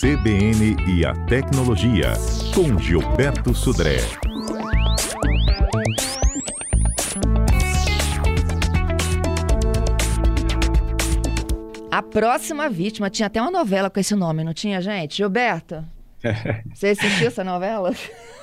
CBN e a Tecnologia, com Gilberto Sudré. A próxima vítima tinha até uma novela com esse nome, não tinha, gente? Gilberto? Você assistiu essa novela?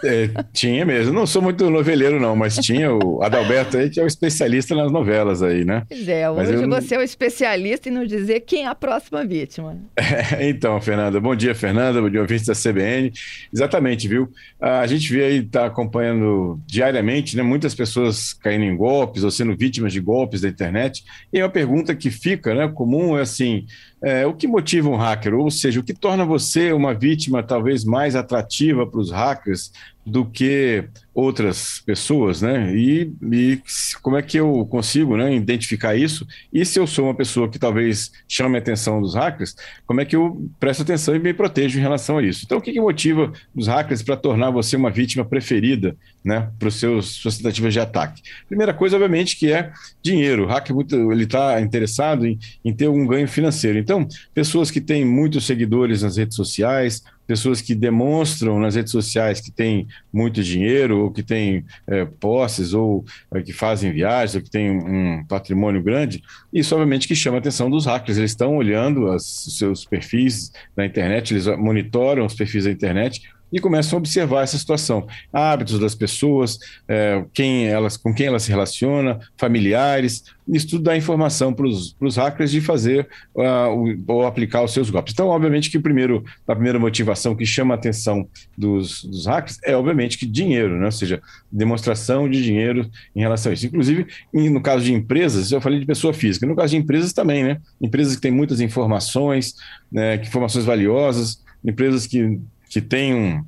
É, tinha mesmo. Não sou muito noveleiro, não, mas tinha o Adalberto aí, que é o especialista nas novelas aí, né? Pois é, hoje eu... você é o especialista em nos dizer quem é a próxima vítima. É, então, Fernanda. Bom dia, Fernanda. Bom dia, ouvintes da CBN. Exatamente, viu? A gente vê aí, está acompanhando diariamente, né? Muitas pessoas caindo em golpes ou sendo vítimas de golpes da internet. E uma pergunta que fica, né, comum é assim: é, o que motiva um hacker? Ou seja, o que torna você uma vítima talvez mais atrativa para os hackers do que outras pessoas, né? E, e, como é que eu consigo né, identificar isso? E se eu sou uma pessoa que talvez chame a atenção dos hackers, como é que eu presto atenção e me protejo em relação a isso? Então, o que, que motiva os hackers para tornar você uma vítima preferida né, para os seus suas tentativas de ataque? Primeira coisa, obviamente, que é dinheiro. O hacker ele está interessado em, em ter um ganho financeiro. Então, pessoas que têm muitos seguidores nas redes sociais, pessoas que demonstram nas redes sociais que têm muito dinheiro, ou que têm é, posses, ou é, que fazem viagens, ou que têm um patrimônio grande, isso obviamente que chama a atenção dos hackers. Eles estão olhando os seus perfis na internet, eles monitoram os perfis da internet e começam a observar essa situação, hábitos das pessoas, é, quem elas, com quem elas se relacionam, familiares, isso tudo dá informação para os hackers de fazer uh, ou aplicar os seus golpes. Então, obviamente que primeiro, a primeira motivação que chama a atenção dos, dos hackers é, obviamente, que dinheiro, né? ou seja, demonstração de dinheiro em relação a isso. Inclusive, no caso de empresas, eu falei de pessoa física, no caso de empresas também, né? Empresas que têm muitas informações, né, informações valiosas, empresas que que tem um,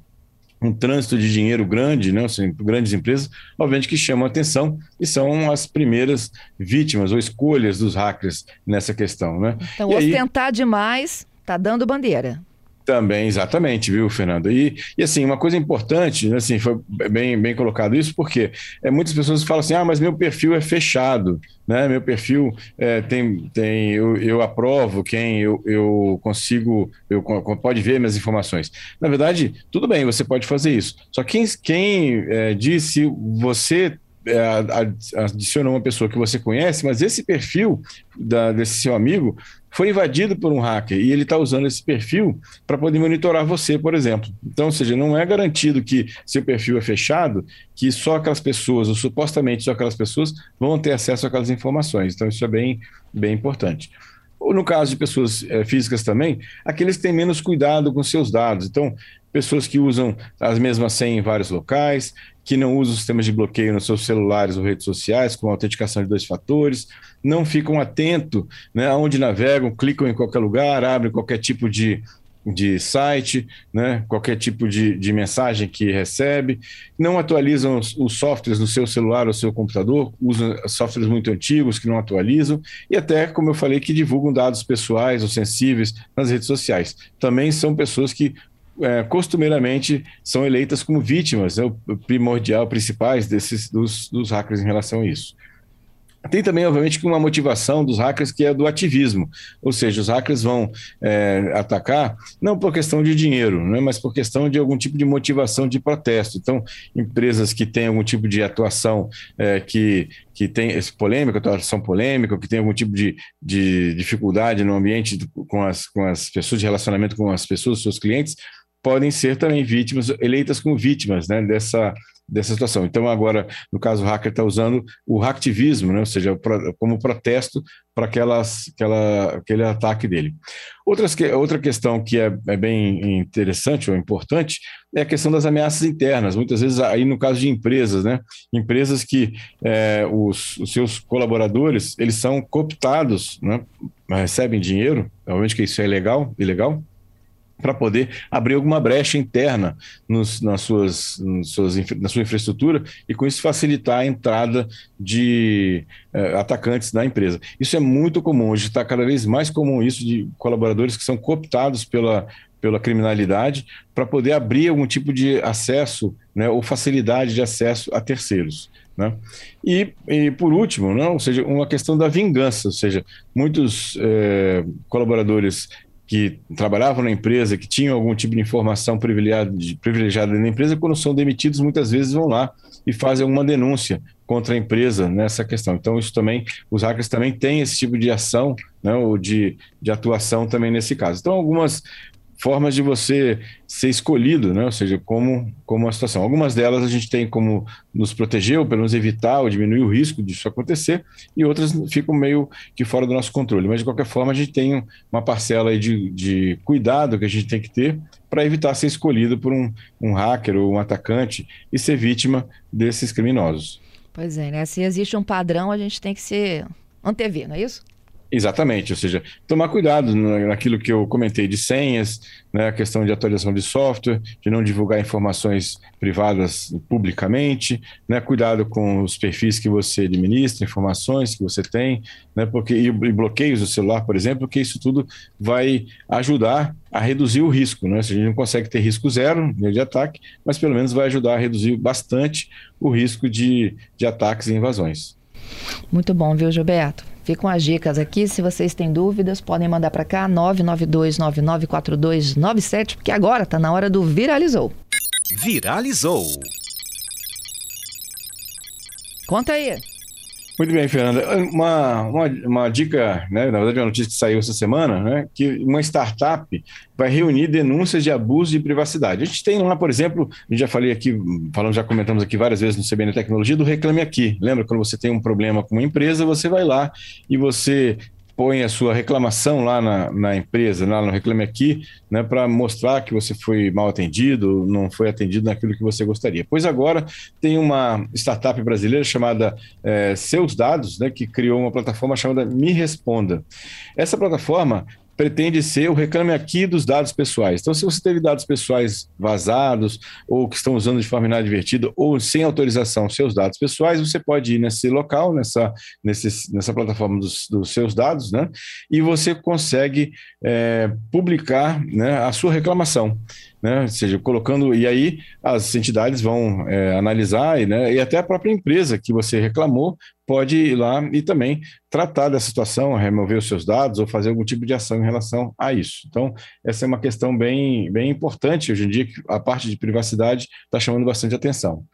um trânsito de dinheiro grande, né, assim, grandes empresas, obviamente que chamam atenção e são as primeiras vítimas ou escolhas dos hackers nessa questão. Né? Então, e ostentar aí... demais está dando bandeira. Também, exatamente, viu, Fernando? E, e assim, uma coisa importante, né, assim, foi bem, bem colocado isso, porque é, muitas pessoas falam assim, ah, mas meu perfil é fechado, né? Meu perfil é, tem, tem eu, eu, aprovo quem eu, eu consigo, eu pode ver minhas informações. Na verdade, tudo bem, você pode fazer isso. Só quem, quem é, disse você é, adiciona uma pessoa que você conhece, mas esse perfil da, desse seu amigo foi invadido por um hacker e ele está usando esse perfil para poder monitorar você, por exemplo. Então, ou seja, não é garantido que seu perfil é fechado, que só aquelas pessoas, ou supostamente só aquelas pessoas, vão ter acesso àquelas informações. Então, isso é bem, bem importante. Ou no caso de pessoas é, físicas também, aqueles que têm menos cuidado com seus dados. Então, pessoas que usam as mesmas senhas em vários locais, que não usam sistemas de bloqueio nos seus celulares ou redes sociais, com autenticação de dois fatores, não ficam atentos né, aonde navegam, clicam em qualquer lugar, abrem qualquer tipo de, de site, né, qualquer tipo de, de mensagem que recebe, não atualizam os, os, softwares no seu celular ou seu computador, usam softwares muito antigos que não atualizam, e até, como eu falei, que divulgam dados pessoais ou sensíveis nas redes sociais. Também são pessoas que é, costumeiramente são eleitas como vítimas, é o primordial, principais desses dos, dos hackers em relação a isso. Tem também, obviamente, uma motivação dos hackers que é do ativismo, ou seja, os hackers vão é, atacar não por questão de dinheiro, né, mas por questão de algum tipo de motivação de protesto. Então, empresas que têm algum tipo de atuação é, que, que tem esse polêmica, atuação polêmica, que tem algum tipo de, de dificuldade no ambiente com as, com as pessoas, de relacionamento com as pessoas, seus clientes, podem ser também vítimas, eleitas como vítimas né, dessa, dessa situação. Então, agora, no caso, o hacker está usando o hacktivismo, né, ou seja, como protesto para aquelas, aquela, aquele ataque dele. Outras, outra questão que é, é, bem interessante ou importante é a questão das ameaças internas. Muitas vezes, aí no caso de empresas, né, empresas que é, os, os seus colaboradores eles são cooptados, né, recebem dinheiro, obviamente que isso é ilegal, ilegal, para poder abrir alguma brecha interna nos, nas suas, nas suas, na sua infraestrutura e com isso facilitar a entrada de eh, atacantes na empresa. Isso é muito comum, hoje está cada vez mais comum isso de colaboradores que são cooptados pela, pela criminalidade para poder abrir algum tipo de acesso né, ou facilidade de acesso a terceiros. Né? E, e, por último, não, ou seja, uma questão da vingança, ou seja, muitos eh, colaboradores que trabalhavam na empresa, que tinham algum tipo de informação privilegiada, na empresa, quando são demitidos, muitas vezes vão lá e fazem uma denúncia contra a empresa nessa questão. Então, isso também, os hackers também têm esse tipo de ação, né, ou de, de atuação também nesse caso. Então, algumas formas de você ser escolhido, né? ou seja, como, como uma situação. Algumas delas a gente tem como nos proteger, ou pelo menos evitar ou diminuir o risco disso acontecer, e outras ficam meio que fora do nosso controle. Mas, de qualquer forma, a gente tem uma parcela de, de cuidado que a gente tem que ter para evitar ser escolhido por um, um hacker ou um atacante e ser vítima desses criminosos. Pois é, né? Se existe um padrão, a gente tem que se antever, não é isso? Exatamente, ou seja, tomar cuidado naquilo que eu comentei de senhas, né, a questão de atualização de software, de não divulgar informações privadas publicamente, né, cuidado com os perfis que você administra, informações que você tem, né, porque e, bloqueios do celular, por exemplo, porque isso tudo vai ajudar a reduzir o risco, né? Se a gente não consegue ter risco zero de ataque, mas pelo menos vai ajudar a reduzir bastante o risco de, de ataques e invasões. Muito bom, viu, Gilberto? Ficam as dicas aqui. Se vocês têm dúvidas, podem mandar para cá 992994297, porque agora está na hora do viralizou. Viralizou. Conta aí. Muito bem, Fernanda. Uma, uma, uma, dica, né, na verdade, uma notícia que saiu essa semana, né, que uma startup vai reunir denúncias de abuso de privacidade. A gente tem lá, por exemplo, a gente já falei aqui, falamos, já comentamos aqui várias vezes no CBN Tecnologia, do Reclame Aqui. Lembra quando você tem um problema com uma empresa, você vai lá e você põe a sua reclamação lá na, na empresa, lá no Reclame Aqui, né, para mostrar que você foi mal atendido, não foi atendido naquilo que você gostaria. Pois agora tem uma startup brasileira chamada é, Seus Dados, né, que criou uma plataforma chamada Me Responda. Essa plataforma pretende ser o reclame aqui dos dados pessoais. Então, se você teve dados pessoais vazados, ou que estão usando de forma inadvertida, ou sem autorização seus dados pessoais, você pode ir nesse local, nessa, nesse, nessa plataforma dos, dos seus dados, né? E você consegue é, publicar né, a sua reclamação né? Ou seja, colocando. E aí as entidades vão é, analisar, e, né, e até a própria empresa que você reclamou pode ir lá e também tratar dessa situação, remover os seus dados ou fazer algum tipo de ação em relação a isso. Então, essa é uma questão bem, bem importante hoje em dia, que a parte de privacidade está chamando bastante atenção.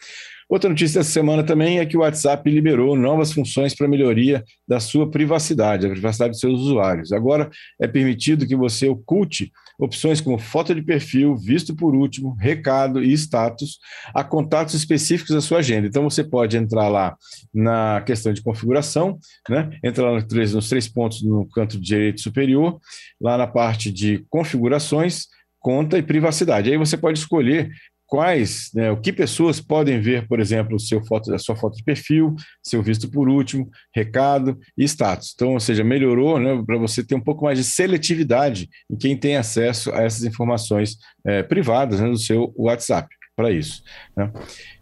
Outra notícia dessa semana também é que o WhatsApp liberou novas funções para melhoria da sua privacidade, a privacidade dos seus usuários. Agora é permitido que você oculte opções como foto de perfil, visto por último, recado e status a contatos específicos da sua agenda. Então você pode entrar lá na questão de configuração, né? Entra lá nos três, nos três pontos no canto direito superior, lá na parte de configurações, conta e privacidade. Aí você pode escolher quais, né, o que pessoas podem ver, por exemplo, seu foto, a sua foto de perfil, seu visto por último, recado e status. Então, ou seja, melhorou né, para você ter um pouco mais de seletividade em quem tem acesso a essas informações é, privadas né, do seu WhatsApp para isso. Né?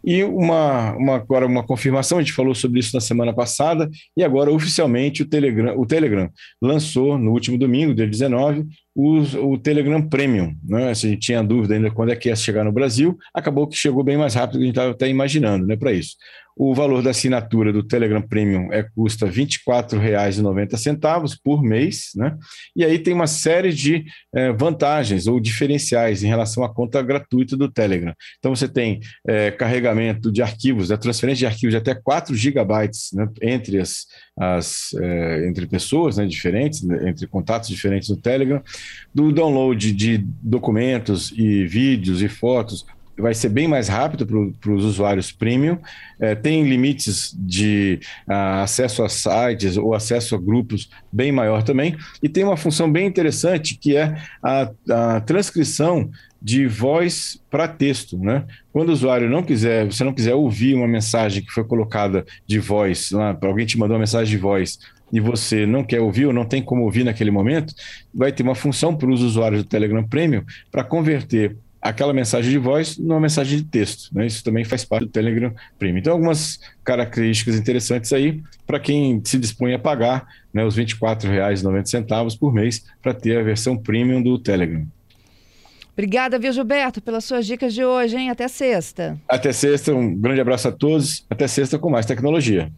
E uma, uma, agora uma confirmação, a gente falou sobre isso na semana passada, e agora oficialmente o Telegram, o Telegram lançou no último domingo, dia 19, o, o Telegram Premium. Né? Se a gente tinha dúvida ainda quando é que ia chegar no Brasil, acabou que chegou bem mais rápido do que a gente estava até imaginando né, para isso. O valor da assinatura do Telegram Premium é, custa R$ 24,90 por mês, né? E aí tem uma série de é, vantagens ou diferenciais em relação à conta gratuita do Telegram. Então você tem é, carregamento de arquivos, né, transferência de arquivos de até 4 gigabytes né, entre as, as é, entre pessoas né, diferentes, né, entre contatos diferentes no Telegram, do download de documentos e vídeos e fotos vai ser bem mais rápido para os usuários premium, é, tem limites de uh, acesso a sites ou acesso a grupos bem maior também, e tem uma função bem interessante que é a, a transcrição de voz para texto, né? Quando o usuário não quiser, você não quiser ouvir uma mensagem que foi colocada de voz, alguém te mandou uma mensagem de voz e você não quer ouvir ou não tem como ouvir naquele momento, vai ter uma função para os usuários do Telegram Premium para converter aquela mensagem de voz numa mensagem de texto. Né? Isso também faz parte do Telegram Premium. Então, algumas características interessantes aí para quem se dispõe a pagar né, os R$ 24,90 por mês para ter a versão premium do Telegram. Obrigada, viu, Gilberto, pelas suas dicas de hoje, hein? Até sexta. Até sexta, um grande abraço a todos. Até sexta com mais tecnologia.